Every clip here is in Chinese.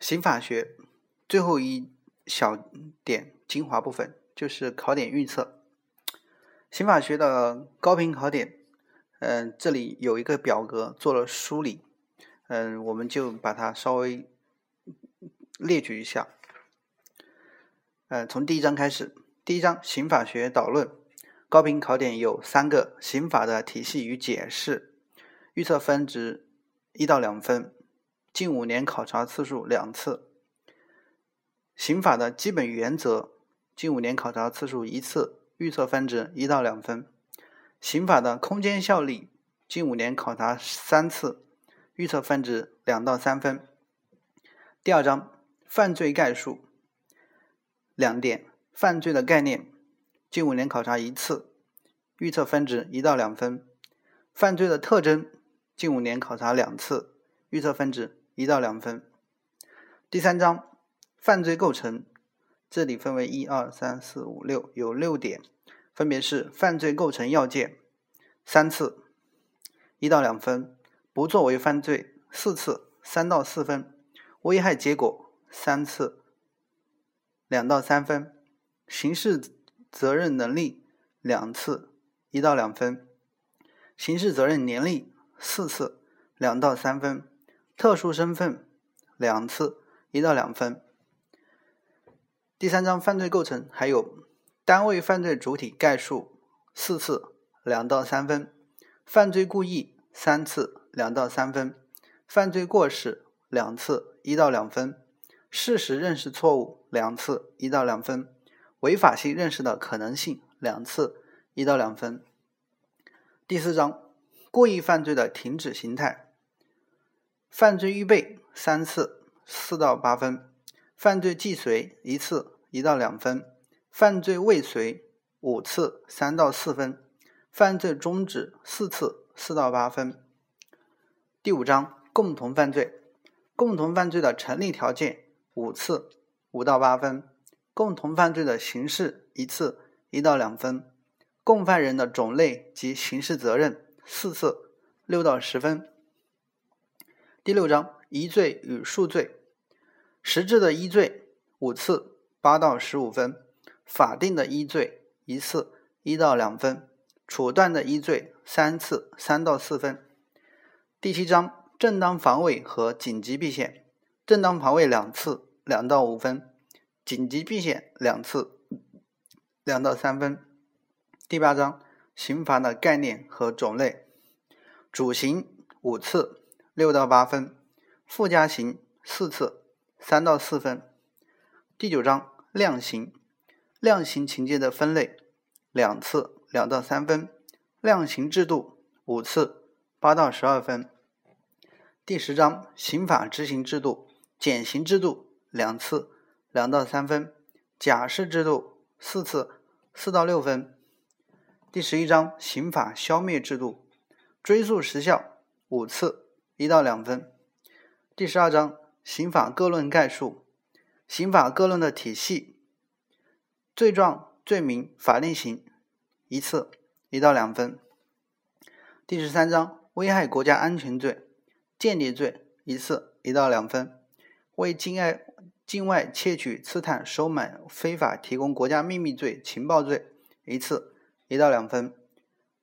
刑法学最后一小点精华部分就是考点预测。刑法学的高频考点，嗯，这里有一个表格做了梳理，嗯，我们就把它稍微列举一下。嗯，从第一章开始，第一章刑法学导论，高频考点有三个：刑法的体系与解释，预测分值一到两分。近五年考察次数两次，刑法的基本原则，近五年考察次数一次，预测分值一到两分。刑法的空间效力，近五年考察三次，预测分值两到三分。第二章犯罪概述，两点：犯罪的概念，近五年考察一次，预测分值一到两分。犯罪的特征，近五年考察两次，预测分值。一到两分。第三章犯罪构成，这里分为一二三四五六，有六点，分别是犯罪构成要件三次，一到两分；不作为犯罪四次，三到四分；危害结果三次，两到三分；刑事责任能力两次，一到两分；刑事责任年龄四次，两到三分。特殊身份两次，一到两分。第三章犯罪构成还有单位犯罪主体概述四次，两到三分。犯罪故意三次，两到三分。犯罪过失两次，一到两分。事实认识错误两次，一到两分。违法性认识的可能性两次，一到两分。第四章故意犯罪的停止形态。犯罪预备三次，四到八分；犯罪既遂一次，一到两分；犯罪未遂五次，三到四分；犯罪终止四次，四到八分。第五章共同犯罪，共同犯罪的成立条件五次，五到八分；共同犯罪的形式一次，一到两分；共犯人的种类及刑事责任四次，六到十分。第六章一罪与数罪，实质的一罪五次，八到十五分；法定的一罪一次，一到两分；处断的一罪三次，三到四分。第七章正当防卫和紧急避险，正当防卫两次，两到五分；紧急避险两次，两到三分。第八章刑罚的概念和种类，主刑五次。六到八分，附加刑四次，三到四分。第九章量刑，量刑情节的分类两次，两到三分。量刑制度五次，八到十二分。第十章刑法执行制度，减刑制度两次，两到三分。假释制度四次，四到六分。第十一章刑法消灭制度，追诉时效五次。一到两分。第十二章刑法各论概述，刑法各论的体系，罪状、罪名、法定刑一次，一到两分。第十三章危害国家安全罪、间谍罪一次，一到两分。为境外境外窃取、刺探、收买、非法提供国家秘密罪、情报罪一次，一到两分。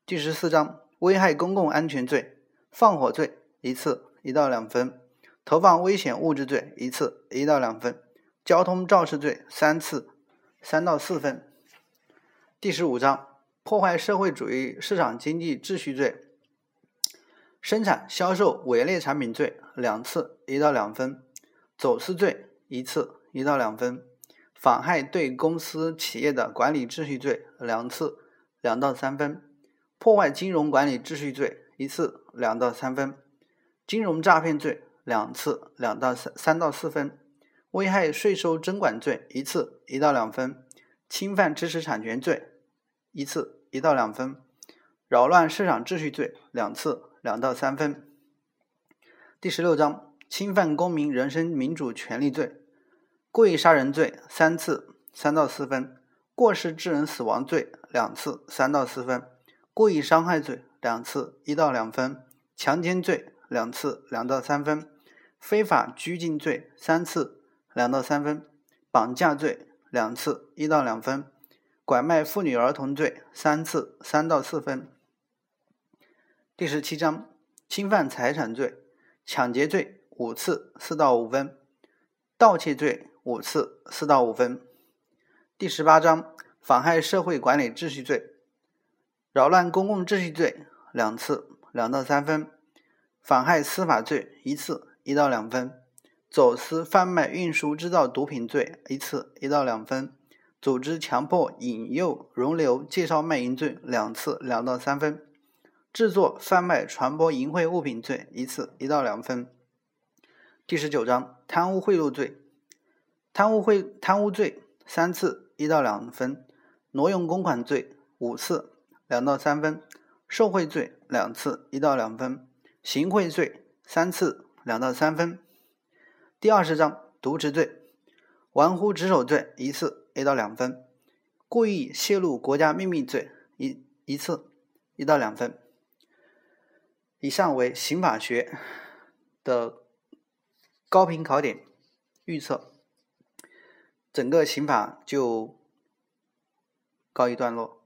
第十四章危害公共安全罪、放火罪。一次一到两分，投放危险物质罪一次一到两分，交通肇事罪三次三到四分。第十五章破坏社会主义市场经济秩序罪，生产销售伪劣产品罪两次一到两分，走私罪一次一到两分，妨害对公司企业的管理秩序罪两次两到三分，破坏金融管理秩序罪一次两到三分。金融诈骗罪两次，两到三三到四分；危害税收征管罪一次，一到两分；侵犯知识产权罪一次，一到两分；扰乱市场秩序罪两次，两到三分。第十六章侵犯公民人身民主权利罪，故意杀人罪三次，三到四分；过失致人死亡罪两次，三到四分；故意伤害罪两次，一到两分；强奸罪。两次，两到三分；非法拘禁罪三次，两到三分；绑架罪两次，一到两分；拐卖妇女儿童罪三次，三到四分。第十七章侵犯财产罪，抢劫罪五次，四到五分；盗窃罪五次，四到五分。第十八章妨害社会管理秩序罪，扰乱公共秩序罪两次，两到三分；妨害司法罪一次。一到两分，走私、贩卖、运输、制造毒品罪一次，一到两分；组织、强迫、引诱、容留、介绍卖淫罪两次，两到三分；制作、贩卖、传播淫秽物品罪一次，一到两分。第十九章贪污贿赂罪，贪污贿贪污罪三次，一到两分；挪用公款罪五次，两到三分；受贿罪两次，一到两分；行贿罪三次。两到三分。第二十章渎职罪，玩忽职守罪一次，一到两分；故意泄露国家秘密罪一一次，一到两分。以上为刑法学的高频考点预测，整个刑法就告一段落。